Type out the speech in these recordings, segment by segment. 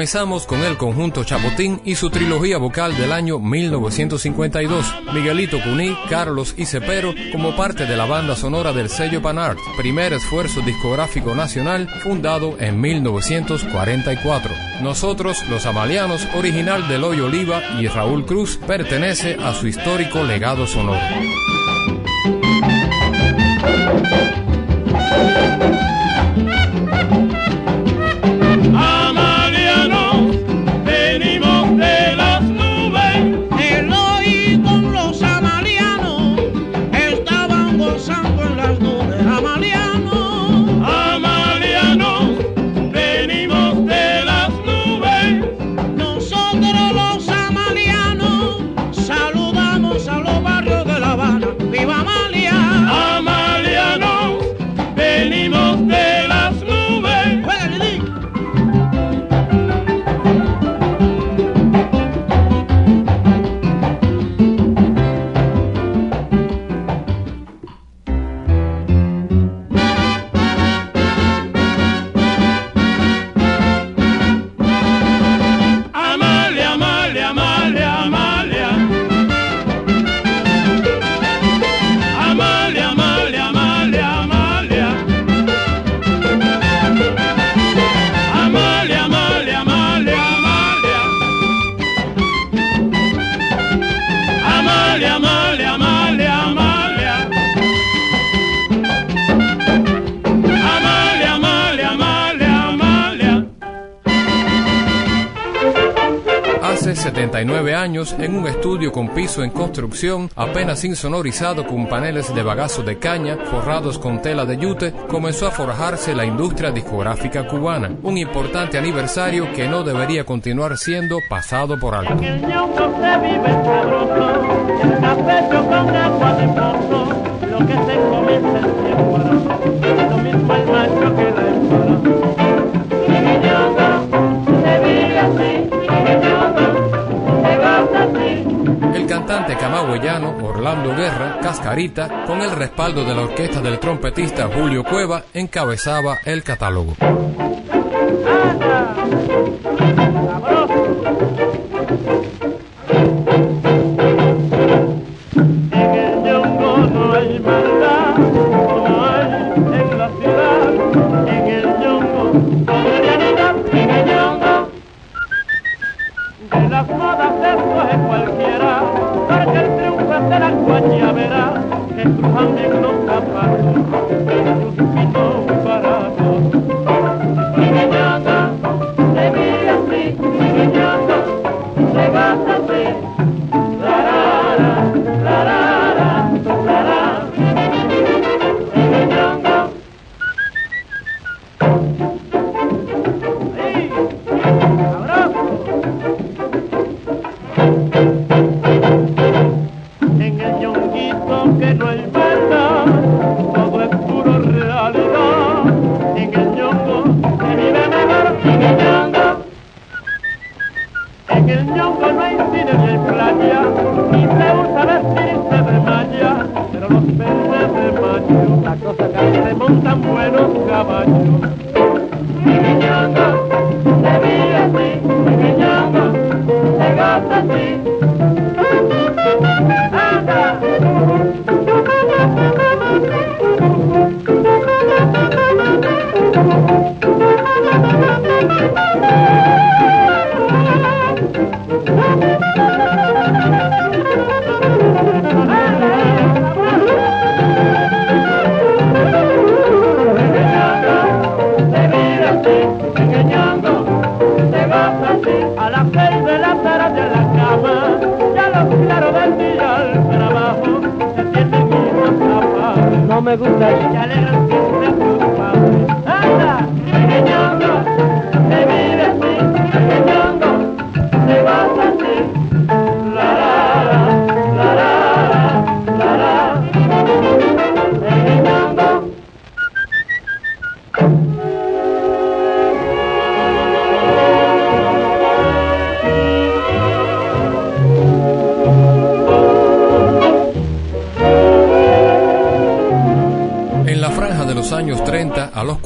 Comenzamos con el conjunto Chapotín y su trilogía vocal del año 1952. Miguelito Cuní, Carlos y Cepero como parte de la banda sonora del sello Panart, primer esfuerzo discográfico nacional fundado en 1944. Nosotros, los Amalianos, original de Loy Oliva y Raúl Cruz, pertenece a su histórico legado sonoro. Años apenas insonorizado con paneles de bagazo de caña forrados con tela de yute, comenzó a forjarse la industria discográfica cubana, un importante aniversario que no debería continuar siendo pasado por alto. Cantante camagüeyano Orlando Guerra, Cascarita, con el respaldo de la orquesta del trompetista Julio Cueva, encabezaba el catálogo. moda se coge cualquiera, porque el triunfo de la guayabera es un negro capacho, el chupito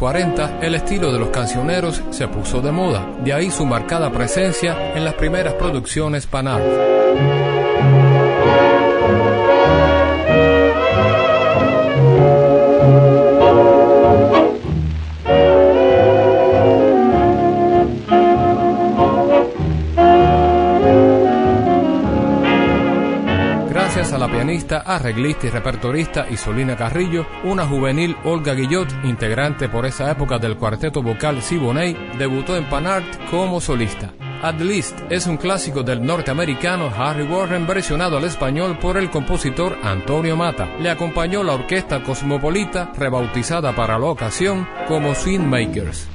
40, el estilo de los cancioneros se puso de moda, de ahí su marcada presencia en las primeras producciones Panart. Pianista, arreglista y repertorista Isolina Carrillo, una juvenil Olga Guillot, integrante por esa época del cuarteto vocal Siboney, debutó en Panart como solista. At Least es un clásico del norteamericano Harry Warren versionado al español por el compositor Antonio Mata. Le acompañó la orquesta cosmopolita, rebautizada para la ocasión como Swing Makers.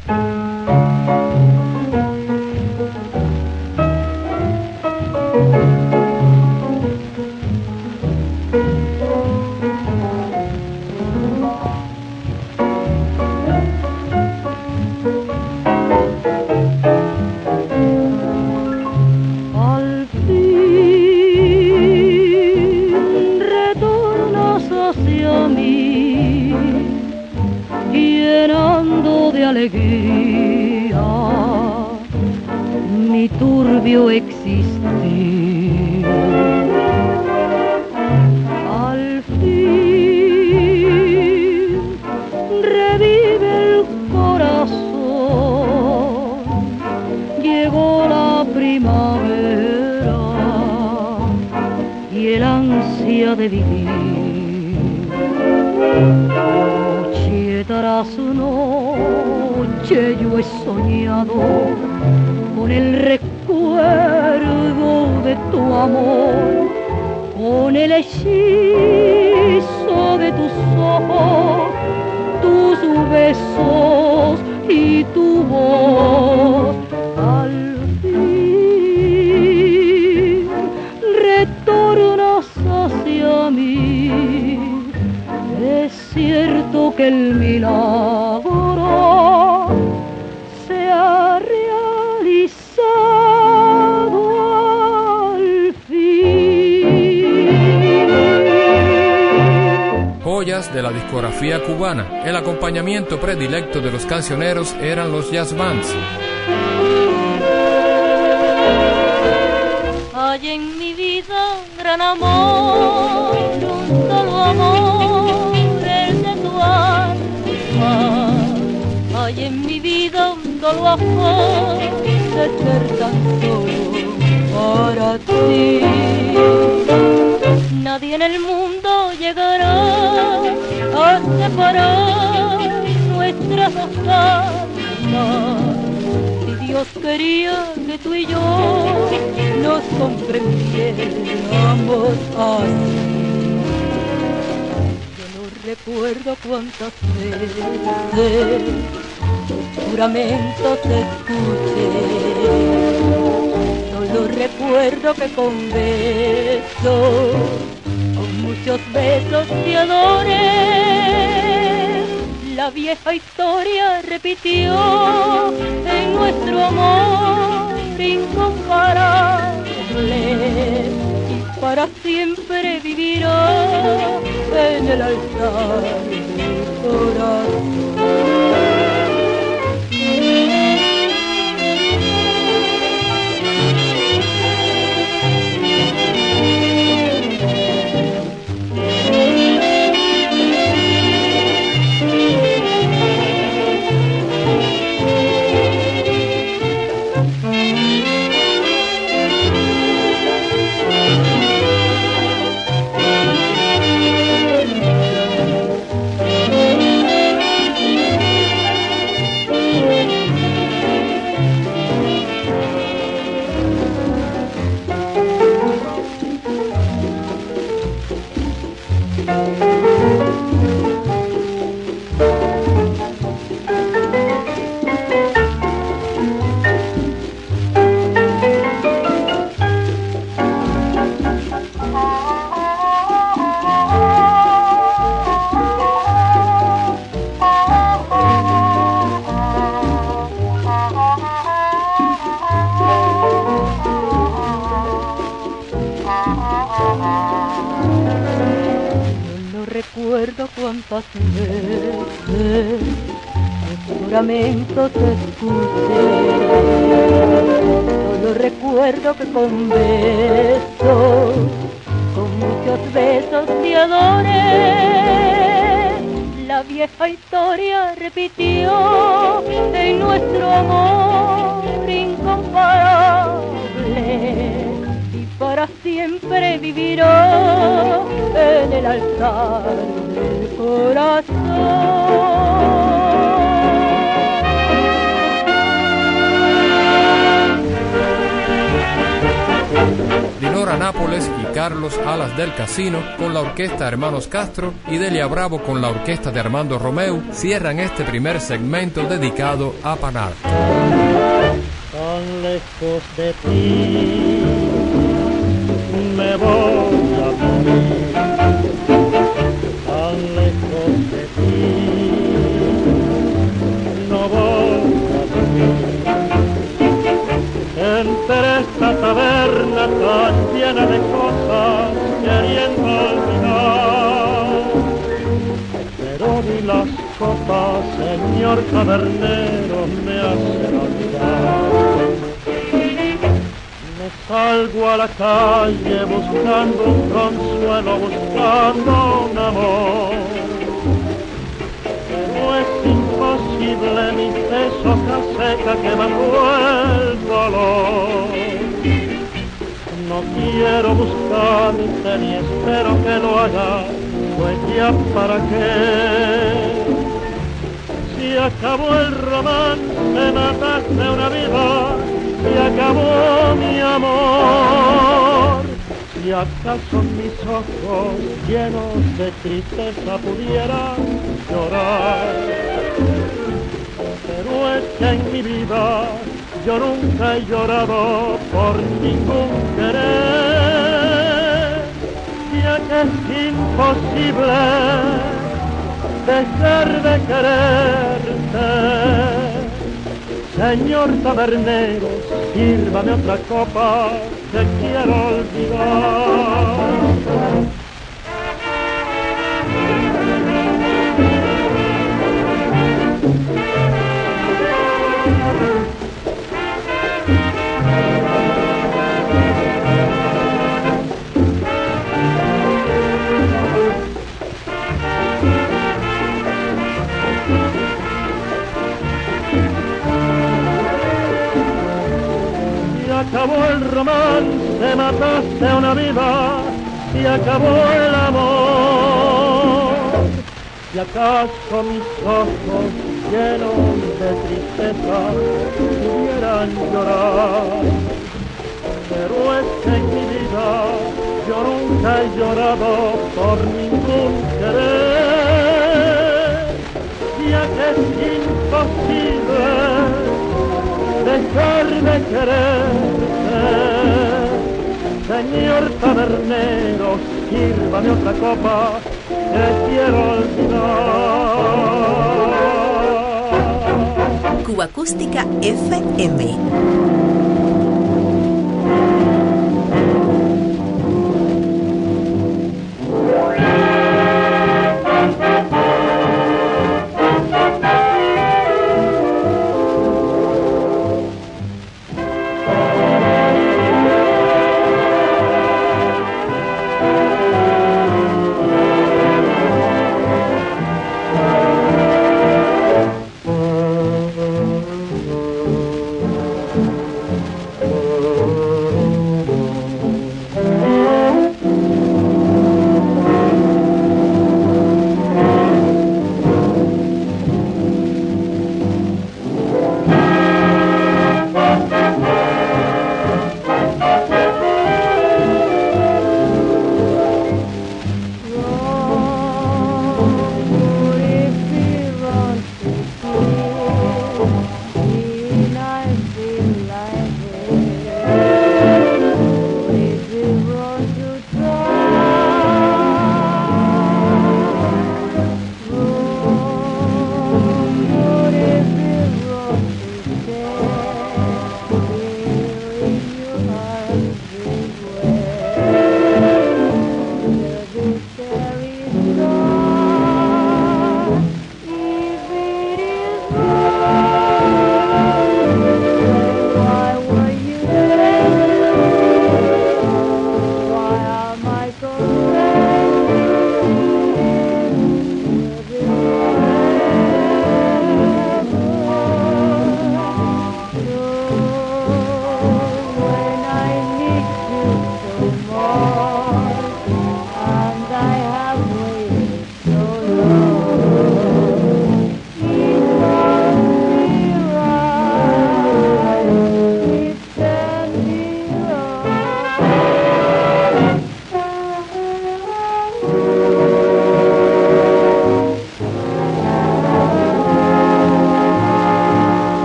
Yo he soñado con el recuerdo de tu amor, con el hechizo de tus ojos, tus besos y tu voz. Al fin retornas hacia mí. Es cierto que el milagro de la discografía cubana. El acompañamiento predilecto de los cancioneros eran los jazz bands. Hay en mi vida gran amor, un solo amor, el de tu alma. Hay en mi vida un solo amor de ser tan solo para ti. Nadie en el mundo llegará a separar nuestras dos almas. Si Dios quería que tú y yo nos comprendiéramos así. Yo no recuerdo cuántas veces juramentos escuché. Solo recuerdo que con besos, muchos besos te adoré la vieja historia repitió en nuestro amor incomparable y para siempre vivirá en el altar de mi corazón. Carlos Alas del Casino con la orquesta Hermanos Castro y Delia Bravo con la orquesta de Armando Romeu cierran este primer segmento dedicado a Panar. De cosas queriendo olvidar, pero ni las copas, señor tabernero, me hacen olvidar. Me salgo a la calle buscando un consuelo, buscando un amor. Pero es imposible mi peso seca que mató el dolor. No quiero buscarte ni espero que lo haga, pues ya para qué. Si acabó el romance, mataste una vida y acabó mi amor. Si acaso mis ojos llenos de tristeza pudieran llorar. Pero es que en mi vida yo nunca he llorado por ningún querer. Ya que es imposible dejar de quererte. Señor tabernero, sírvame otra copa que quiero olvidar. Mataste una vida y acabó el amor. Y acaso mis ojos llenos de tristeza pudieran llorar. Pero es en mi vida yo nunca he llorado por ningún querer. Ya que es imposible dejar de quererte. Señor tabernero, sírvame otra copa que quiero olvidar. Cuba Acústica FM.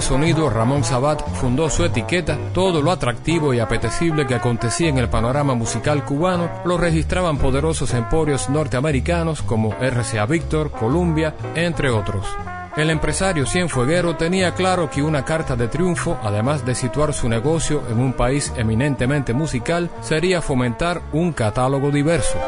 Sonido, Ramón Sabat fundó su etiqueta, todo lo atractivo y apetecible que acontecía en el panorama musical cubano lo registraban poderosos emporios norteamericanos como RCA Victor, Columbia, entre otros. El empresario Cienfueguero tenía claro que una carta de triunfo, además de situar su negocio en un país eminentemente musical, sería fomentar un catálogo diverso.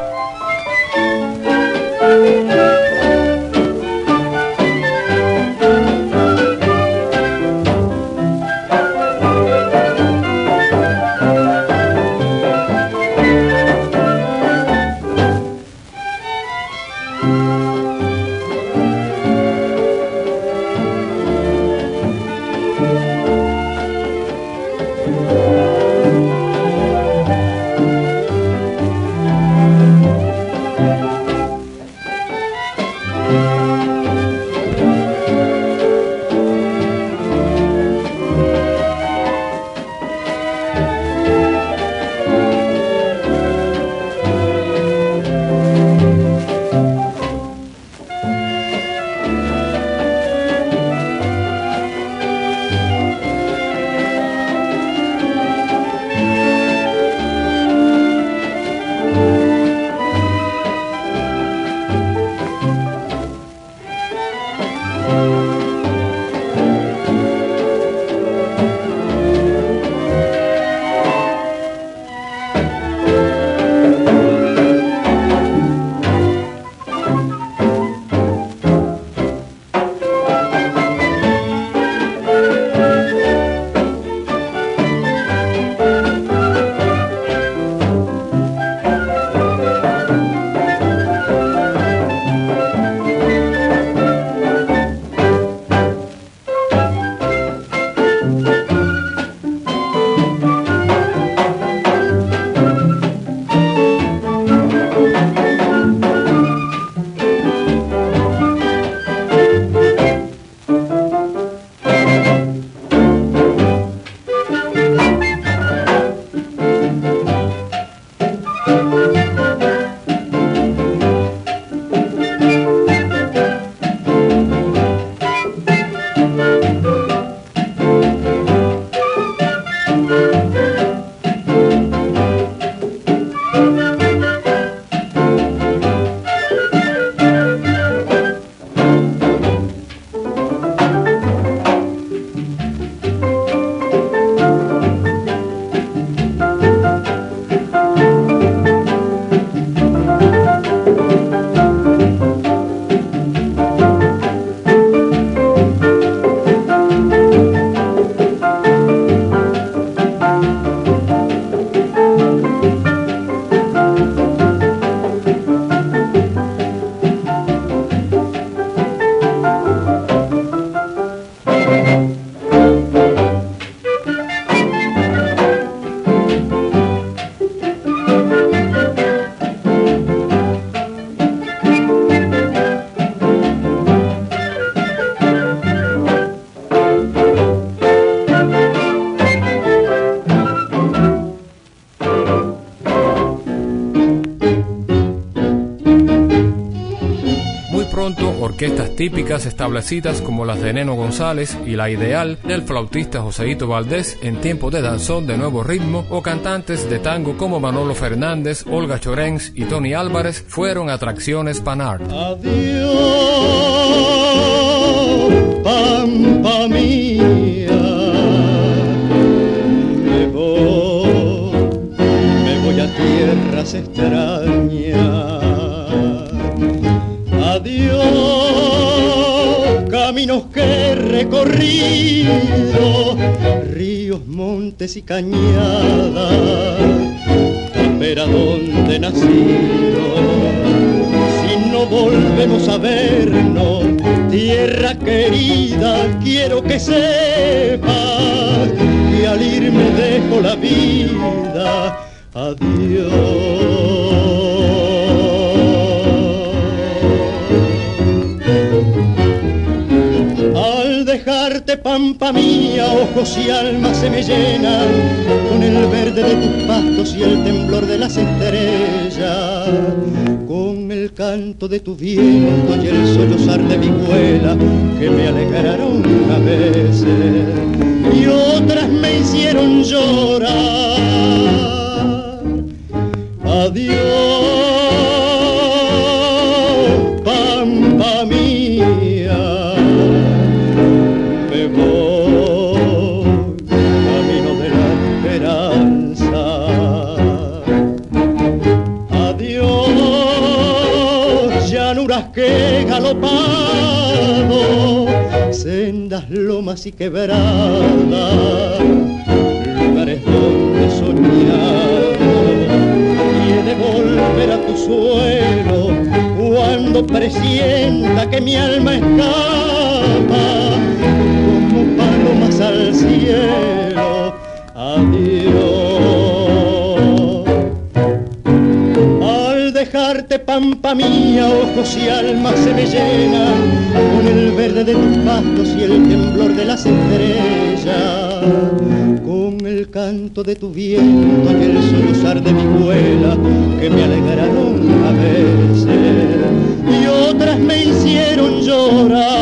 Típicas establecidas como las de Neno González y la ideal del flautista Joseito Valdés en tiempo de danzón de nuevo ritmo o cantantes de tango como Manolo Fernández, Olga Chorens y Tony Álvarez fueron atracciones panart. Adiós. Recorrido, ríos, montes y cañadas, pero donde nacido, si no volvemos a vernos, tierra querida, que sepas que al irme dejo la vida. Adiós. Mía, ojos y alma se me llenan con el verde de tus pastos y el temblor de las estrellas, con el canto de tu viento y el sollozar de mi vuela que me alegraron a veces y otras me hicieron lomas y quebradas, lugares donde he soñado y he volver a tu suelo cuando presienta que mi alma escapa como palomas al cielo. Mía, ojos y alma se me llenan con el verde de tus pastos y el temblor de las estrellas, con el canto de tu viento y el sollozar de mi vuela que me alegraron a veces y otras me hicieron llorar.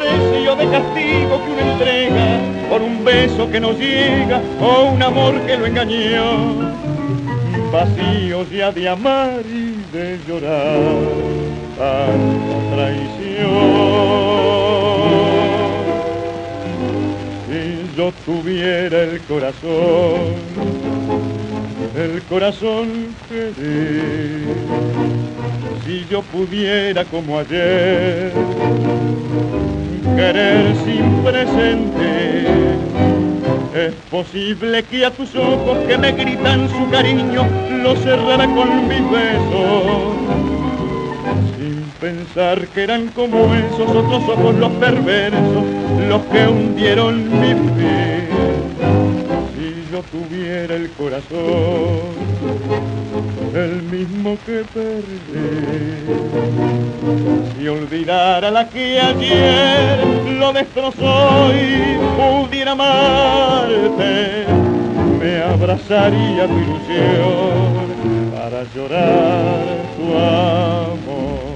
precio de castigo que uno entrega por un beso que no llega o un amor que lo engañó. Vacíos ya de amar y de llorar tanta traición. Si yo tuviera el corazón, el corazón feliz, si yo pudiera como ayer querer sin presente. Es posible que a tus ojos que me gritan su cariño lo cerrara con mis besos. Sin pensar que eran como esos otros ojos los perversos, los que hundieron mi fe. Si yo tuviera el corazón, el mismo que perdí si olvidara la que ayer lo destrozó y pudiera amarte, me abrazaría tu ilusión para llorar tu amor.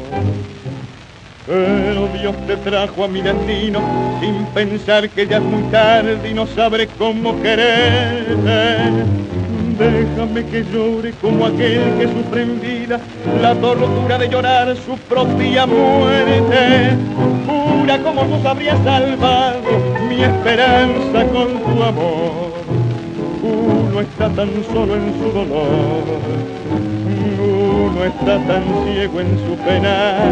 Pero Dios te trajo a mi destino sin pensar que ya es muy tarde y no sabré cómo quererte. Déjame que llore como aquel que sufre en vida la tortura de llorar su propia muerte. Pura como tú habrías salvado mi esperanza con tu amor. Uno está tan solo en su dolor, uno está tan ciego en su penar.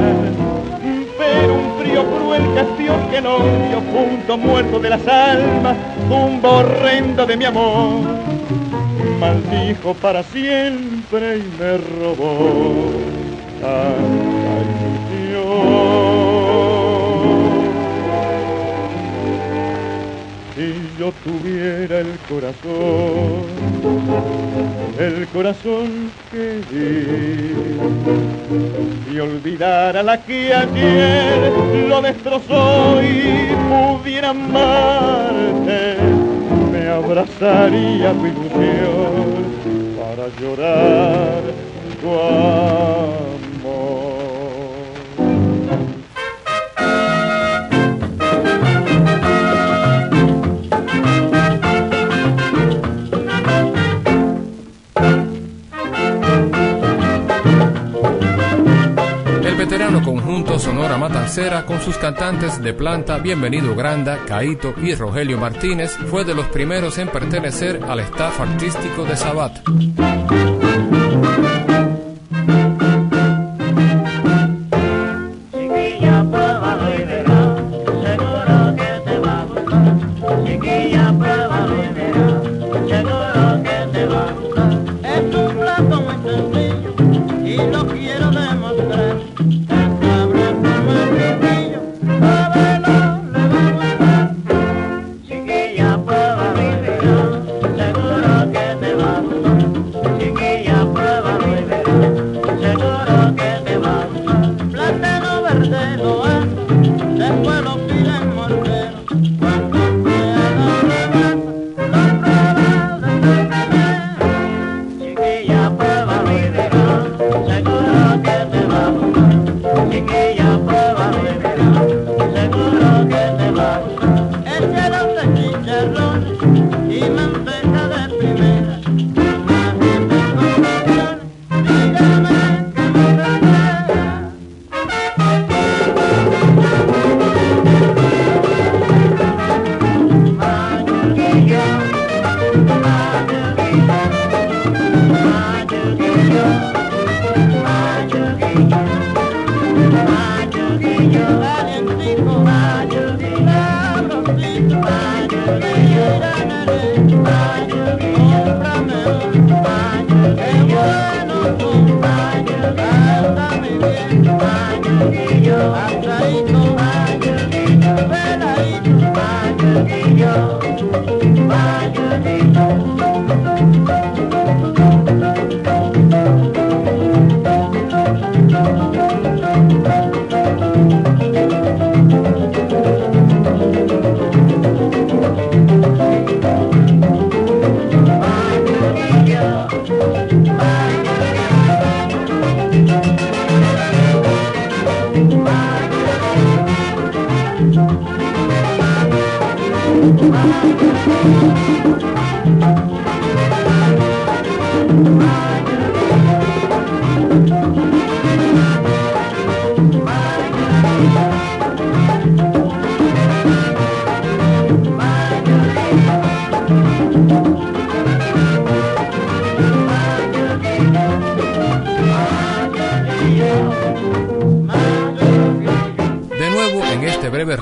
Pero un frío cruel castión que no dio punto muerto de las almas, un horrendo de mi amor maldijo para siempre y me robó tanta ilusión. Si yo tuviera el corazón el corazón que di y olvidar a la que ayer lo destrozó y pudiera amarte abrazaría tu ilusión para llorar tu amor Sonora Matancera con sus cantantes de planta Bienvenido Granda, Caito y Rogelio Martínez fue de los primeros en pertenecer al staff artístico de Sabat.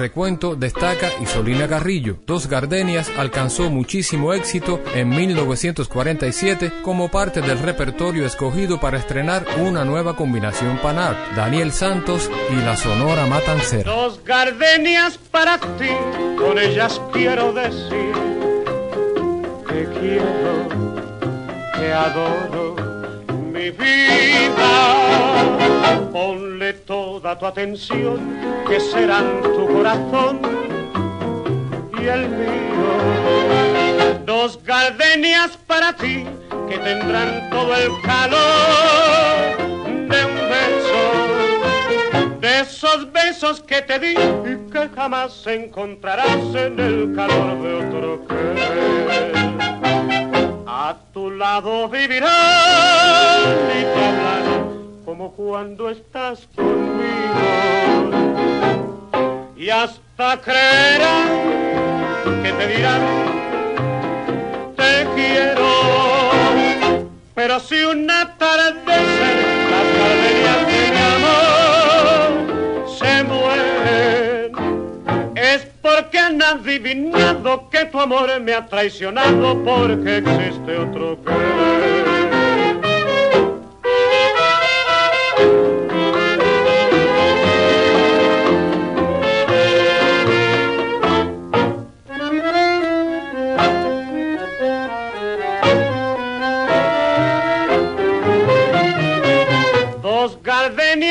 Recuento destaca Isolina Garrillo. Dos Gardenias alcanzó muchísimo éxito en 1947 como parte del repertorio escogido para estrenar una nueva combinación Panart, Daniel Santos y la Sonora Matancera. Dos Gardenias para ti, con ellas quiero decir que quiero, que adoro mi vida. Ponle toda tu atención, que serán tu corazón y el mío. Dos gardenias para ti, que tendrán todo el calor de un beso. De esos besos que te di y que jamás encontrarás en el calor de otro querer. A tu lado vivirás y te como cuando estás conmigo. Y hasta creerás que te dirán, te quiero. Pero si una tarde las gardenias de mi amor se mueren, es porque han adivinado que tu amor me ha traicionado porque existe otro que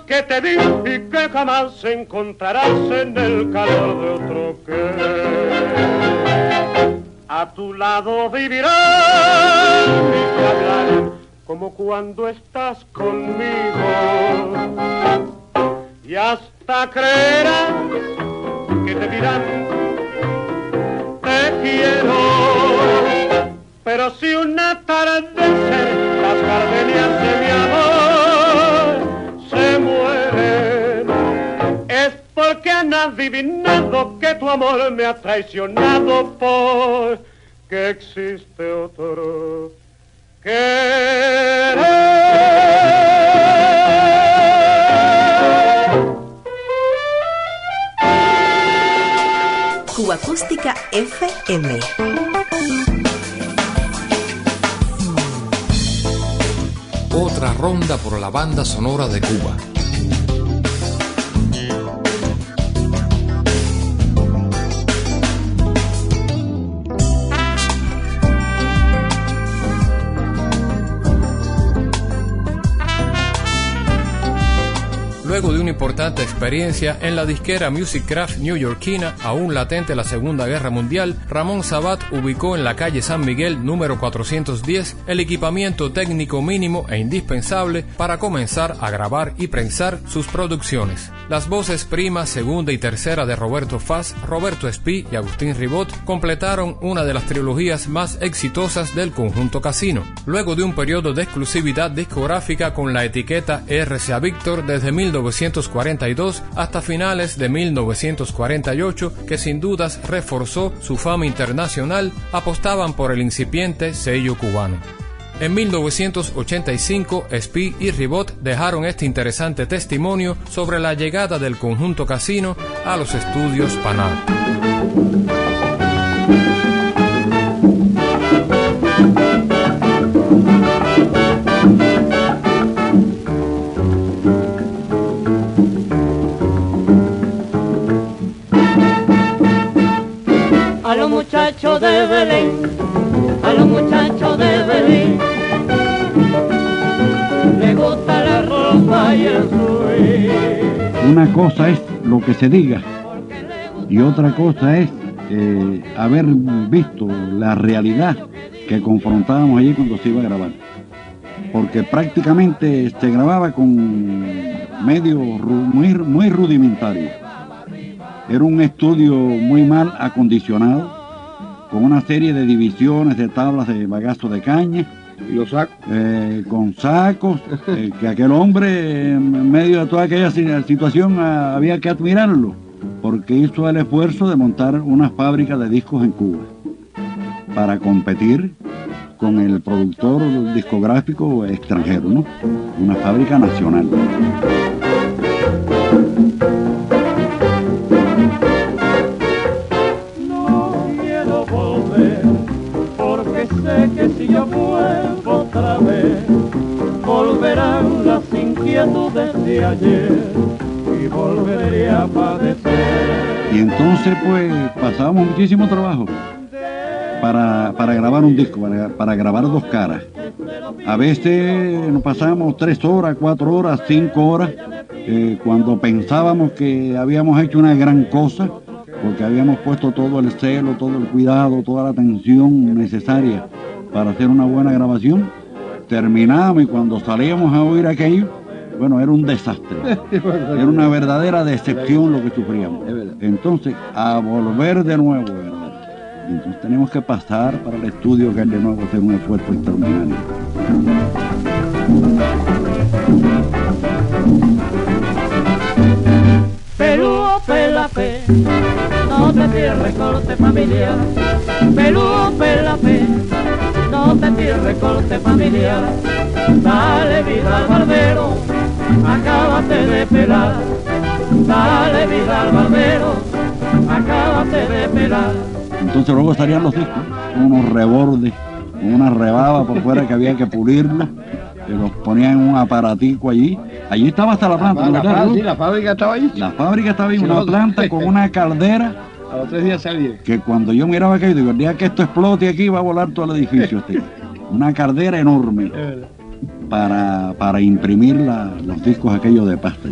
que te di y que jamás encontrarás en el calor de otro que a tu lado vivirás y hablarán como cuando estás conmigo. Y hasta creerán que te dirán te quiero pero si una atardecer las gardenias de mi han adivinado que tu amor me ha traicionado por que existe otro querer. Cuba Acústica FM. Otra ronda por la banda sonora de Cuba. Luego de una importante experiencia en la disquera Music Craft newyorkina, aún latente la Segunda Guerra Mundial, Ramón Sabat ubicó en la calle San Miguel número 410 el equipamiento técnico mínimo e indispensable para comenzar a grabar y prensar sus producciones. Las voces prima, segunda y tercera de Roberto Faz, Roberto Espí y Agustín Ribot completaron una de las trilogías más exitosas del conjunto Casino. Luego de un periodo de exclusividad discográfica con la etiqueta RCA Victor desde 1942 hasta finales de 1948, que sin dudas reforzó su fama internacional, apostaban por el incipiente sello cubano. En 1985, Spee y Ribot dejaron este interesante testimonio sobre la llegada del conjunto casino a los estudios Panal. Una cosa es lo que se diga y otra cosa es eh, haber visto la realidad que confrontábamos allí cuando se iba a grabar. Porque prácticamente se grababa con medio ru- muy, muy rudimentario. Era un estudio muy mal acondicionado, con una serie de divisiones de tablas de bagazo de caña. Los sacos. eh, con sacos, eh, que aquel hombre en medio de toda aquella si- situación ah, había que admirarlo, porque hizo el esfuerzo de montar una fábrica de discos en Cuba para competir con el productor discográfico extranjero, ¿no? Una fábrica nacional. Y entonces pues pasábamos muchísimo trabajo para, para grabar un disco, para, grabar dos caras. A veces nos pasábamos tres horas, cuatro horas, cinco horas, eh, cuando pensábamos que habíamos hecho una gran cosa, porque habíamos puesto todo el celo, todo el cuidado, toda la atención necesaria para hacer una buena grabación. Terminamos y cuando salíamos a oír aquello, bueno, era un desastre. Era una verdadera decepción lo que sufríamos. Entonces, a volver de nuevo, ¿verdad? Entonces tenemos que pasar para el estudio que es de nuevo hacer un esfuerzo extraordinario. Pelúo, pelape, no te pierdes corte familiar. Pelúo, pelape, no te pierdes corte familiar. Dale vida al barbero, acábate de pelar. Dale vida al barbero, acábate de pelar. Entonces luego estarían los discos, unos rebordes, una rebaba por fuera que había que pulirlo, que los ponían en un aparatico allí. Allí estaba hasta la planta, ¿no, La, sí, la fábrica estaba ahí. La fábrica estaba ahí, Sí, una no, planta con una caldera A los tres días salía. que cuando yo miraba aquello, digo, el día que esto explote aquí va a volar todo el edificio. Este. Una caldera enorme. Para, para imprimir la- los discos aquellos de pasta.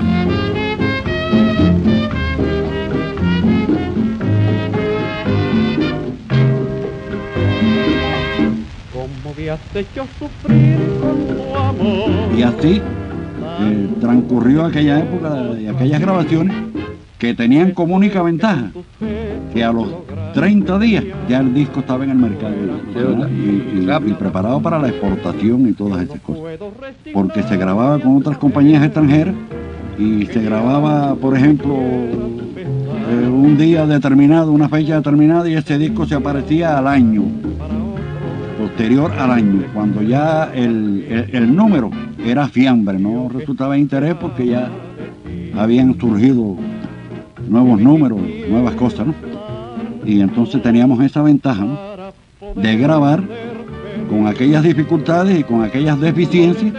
Como me has hecho sufrir con tu amor. Y así eh, transcurrió aquella época y aquellas grabaciones que tenían como única ventaja que a los 30 días ya el disco estaba en el mercado ¿verdad? y, y- y preparado para la exportación y todas esas cosas. Porque se grababa con otras compañías extranjeras y se grababa, por ejemplo, eh, un día determinado, una fecha determinada y ese disco se aparecía al año, posterior al año, cuando ya el, el- el número era fiambre, no resultaba de interés porque ya habían surgido nuevos números, nuevas cosas, ¿no? Y entonces teníamos esa ventaja, ¿no? De grabar con aquellas dificultades y con aquellas deficiencias,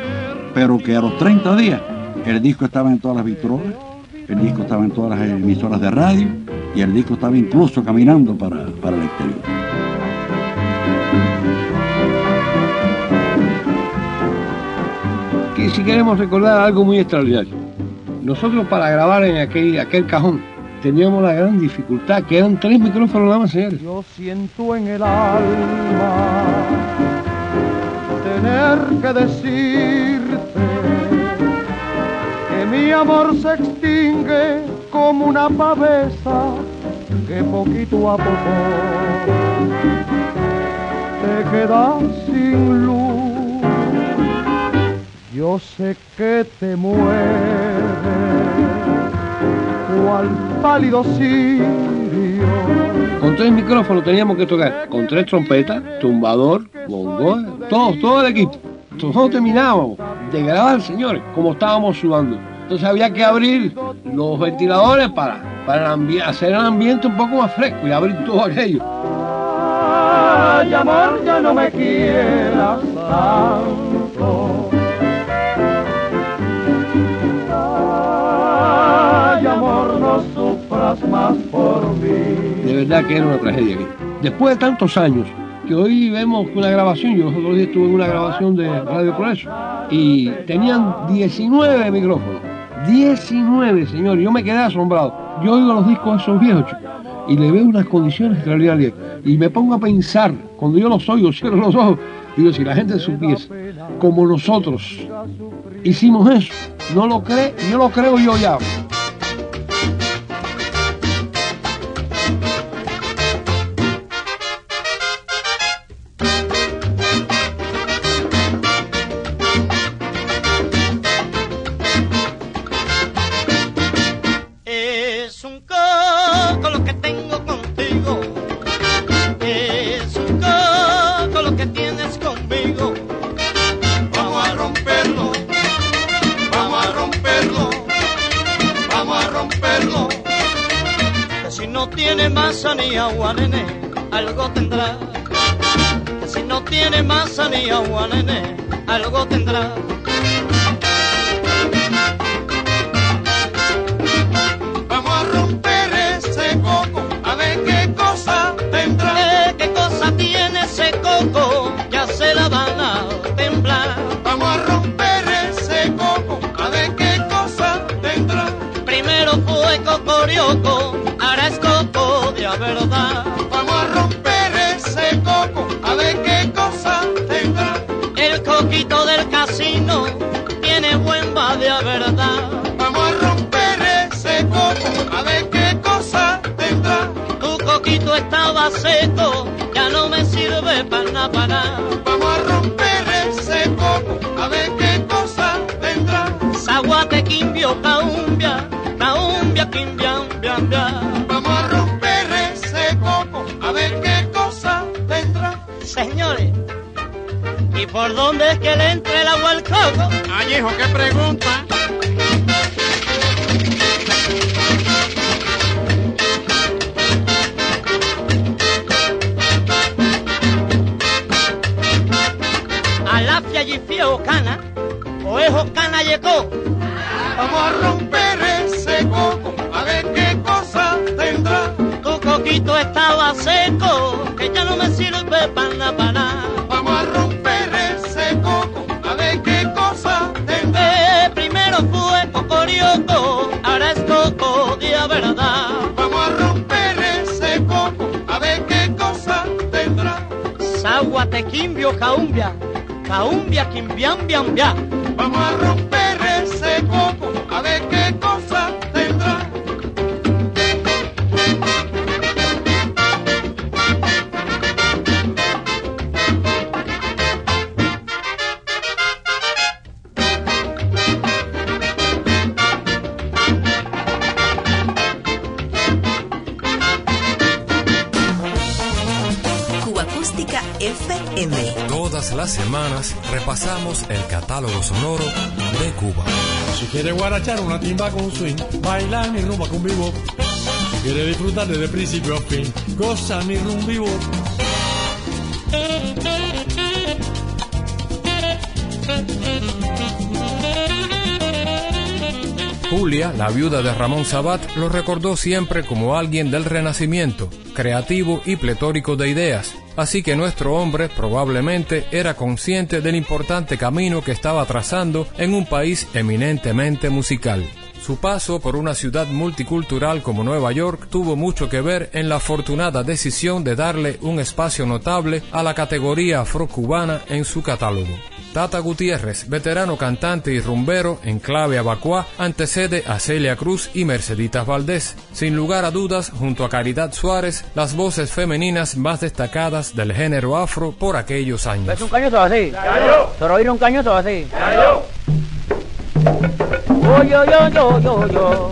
pero que a los 30 días el disco estaba en todas las victorias, el disco estaba en todas las emisoras de radio y el disco estaba incluso caminando para, para el exterior. Si queremos recordar algo muy extraordinario. Nosotros para grabar en aquel, aquel cajón teníamos la gran dificultad que eran tres micrófonos nada más, señores. Yo siento en el alma tener que decirte que mi amor se extingue como una pavesa que poquito a poco te quedas sin luz. Yo sé que te mueres cual pálido cirio Con tres micrófonos teníamos que tocar, con tres trompetas, tumbador, bongo, todos, todo el equipo. Nosotros terminábamos de grabar, señores, como estábamos sudando. Entonces había que abrir los ventiladores para, para hacer el ambiente un poco más fresco y abrir todo aquello. Ay, amor, ya no me quieras. De verdad que era una tragedia aquí. Después de tantos años, que hoy vemos una grabación, yo los otros días estuve en una grabación de Radio Progreso, y tenían 19 micrófonos. 19, señor. Yo me quedé asombrado. Yo oigo los discos esos viejos, chicos, y le veo unas condiciones extraordinarias. Y me pongo a pensar, cuando yo los oigo, cierro los ojos, digo, si la gente supiese, como nosotros hicimos eso, no lo cree, yo lo creo yo ya. Algo tendrá. Si no tiene masa ni agua, nene, algo tendrá. Vamos a romper ese coco, a ver qué cosa tendrá. Señores, ¿y por dónde es que le entra el agua al coco? Ay, hijo, qué pregunta. A la Alafia y fiejo cana, o es cana y coco. Vamos a romper estaba seco, que ya no me sirve para nada, para nada. Vamos a romper ese coco, a ver qué cosa tendrá. Eh, primero fue cocorioco, ahora es coco de verdad. Vamos a romper ese coco, a ver qué cosa tendrá. Saguatequimbio caumbia, caumbia quimbiambiambia. Vamos a romper repasamos el catálogo sonoro de Cuba. Si quieres guarachar una timba con swing, bailar mi rumba con vivo. Si quieres disfrutar desde principio a fin, goza mi rumba vivo. Julia, la viuda de Ramón Sabat, lo recordó siempre como alguien del Renacimiento, creativo y pletórico de ideas. Así que nuestro hombre probablemente era consciente del importante camino que estaba trazando en un país eminentemente musical. Su paso por una ciudad multicultural como Nueva York tuvo mucho que ver en la afortunada decisión de darle un espacio notable a la categoría afrocubana en su catálogo. Tata Gutiérrez, veterano cantante y rumbero en clave abacuá, antecede a Celia Cruz y Merceditas Valdés. Sin lugar a dudas, junto a Caridad Suárez, las voces femeninas más destacadas del género afro por aquellos años. ¿Ves un cañoto así? ¿Pero oír un cañoto así? Oh, yo, yo, yo, yo, yo.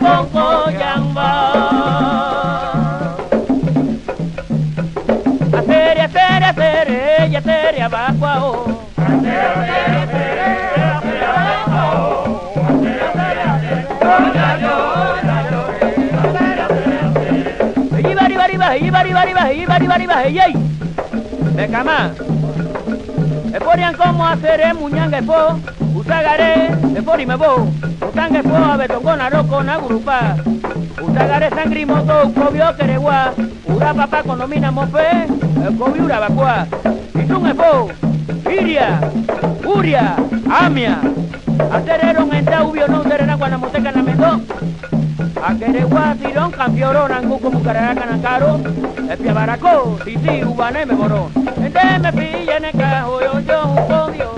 tere, ya tere abajo abajo. Becama, e ponían como hacer muñanga e po, usagaré, e pori me bo, utanga e po, abetocona, rocona, gurupa, usagaré sangrimoto, ucobio, queregua, ura papá, conomina, mofe, eh, Coviura, Bacuá, Itumepo, Iria, Uria, Amia, Aterero, Entá, Ubio, No, Terena, Guanamoteca, Namendó, Aqueregua, Tirón, Campioro, Nanguco, Mucarará, Canancaro, Espiabaracó, Titi, Ubané, Mejoró, Enteme, Pilla, en el Necajo, Yo, Yo, Codio,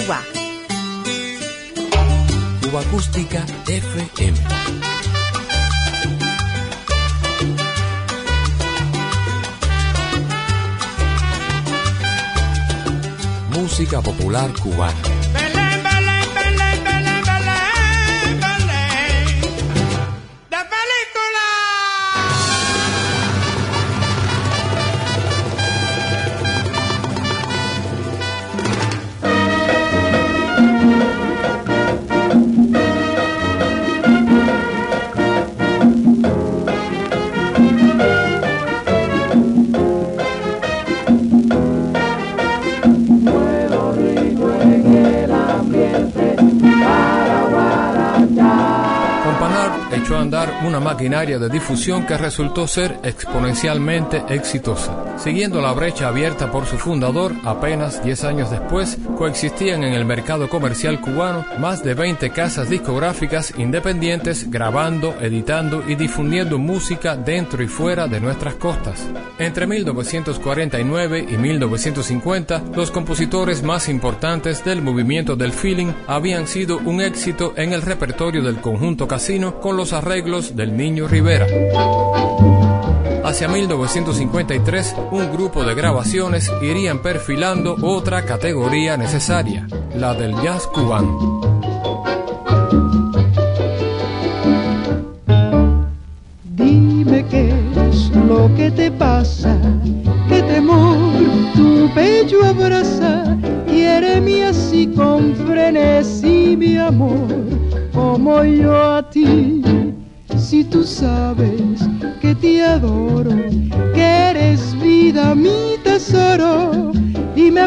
Cuba. Cuba Acústica FM. Música popular cubana. Maquinaria de difusión que resultó ser exponencialmente exitosa. Siguiendo la brecha abierta por su fundador, apenas 10 años después, coexistían en el mercado comercial cubano más de 20 casas discográficas independientes grabando, editando y difundiendo música dentro y fuera de nuestras costas. Entre 1949 y 1950, los compositores más importantes del movimiento del feeling habían sido un éxito en el repertorio del conjunto casino con los arreglos del Niño Rivera. Hacia 1953, un grupo de grabaciones irían perfilando otra categoría necesaria, la del jazz cubano. Dime qué es lo que te pasa, qué temor tu pecho abraza, quiere así con frenesí mi amor, como yo a ti si tú sabes que te adoro,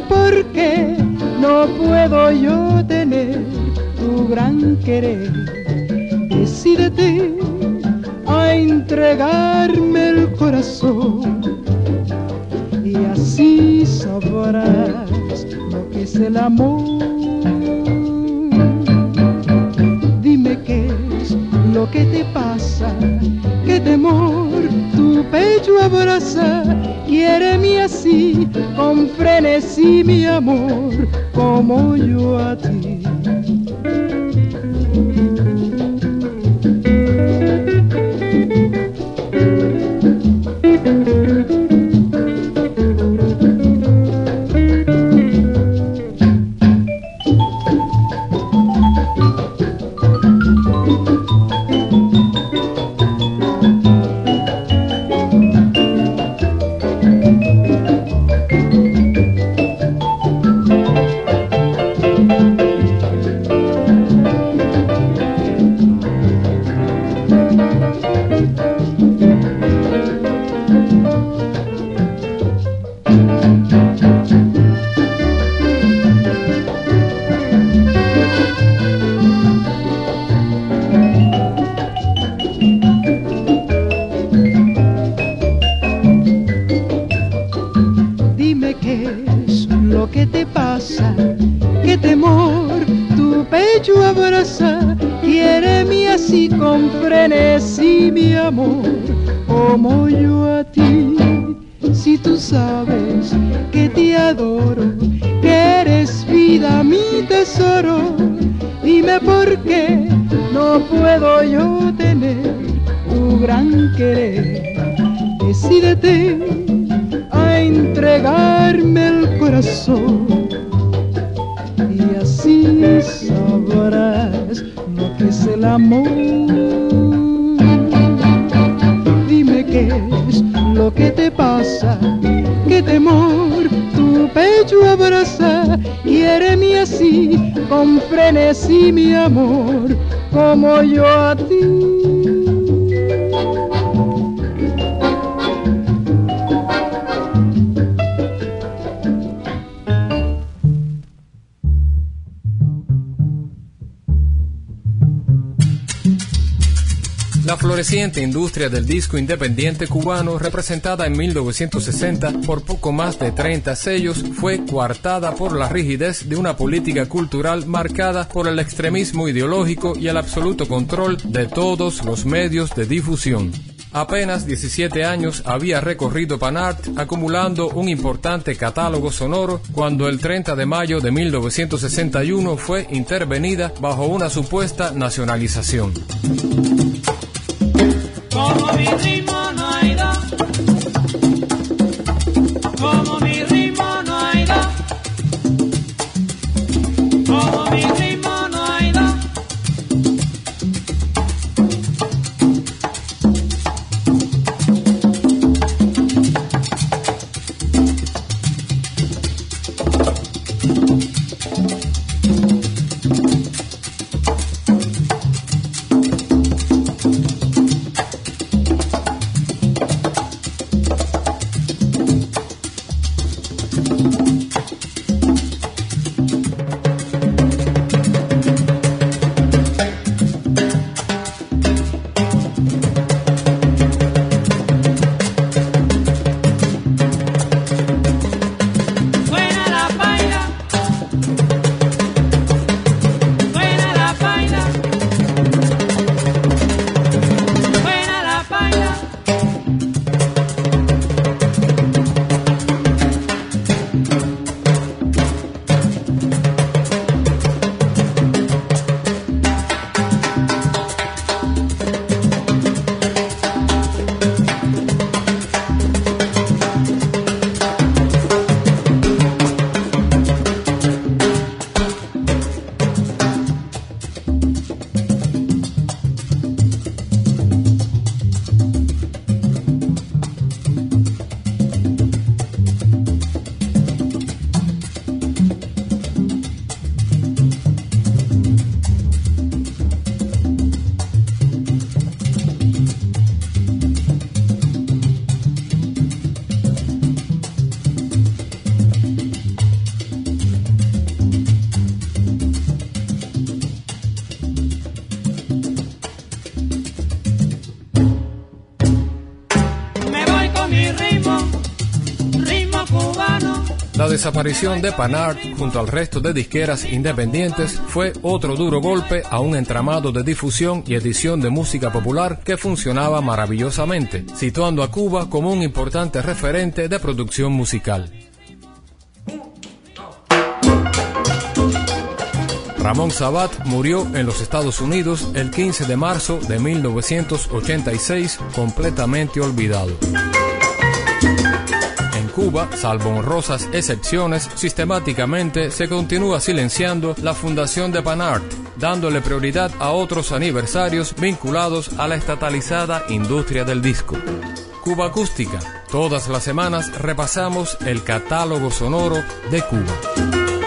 dime por qué no puedo yo tener tu gran querer. Decídete a entregarme el corazón y así sabrás lo que es el amor. ¿Qué te pasa, qué temor tu pecho abraza, Decídete a entregarme del disco independiente cubano, representada en 1960 por poco más de 30 sellos, fue coartada por la rigidez de una política cultural marcada por el extremismo ideológico y el absoluto control de todos los medios de difusión. Apenas 17 años había recorrido Panart, acumulando un importante catálogo sonoro, cuando el 30 de mayo de 1961 fue intervenida bajo una supuesta nacionalización. Mi ritmo, ritmo cubano. La desaparición de Panart junto al resto de disqueras independientes fue otro duro golpe a un entramado de difusión y edición de música popular que funcionaba maravillosamente, situando a Cuba como un importante referente de producción musical. Ramón Sabat murió en los Estados Unidos el 15 de marzo de 1986, completamente olvidado. Cuba, salvo honrosas excepciones, sistemáticamente se continúa silenciando la fundación de Panart, dándole prioridad a otros aniversarios vinculados a la estatalizada industria del disco. Cuba Acústica. Todas las semanas repasamos el catálogo sonoro de Cuba.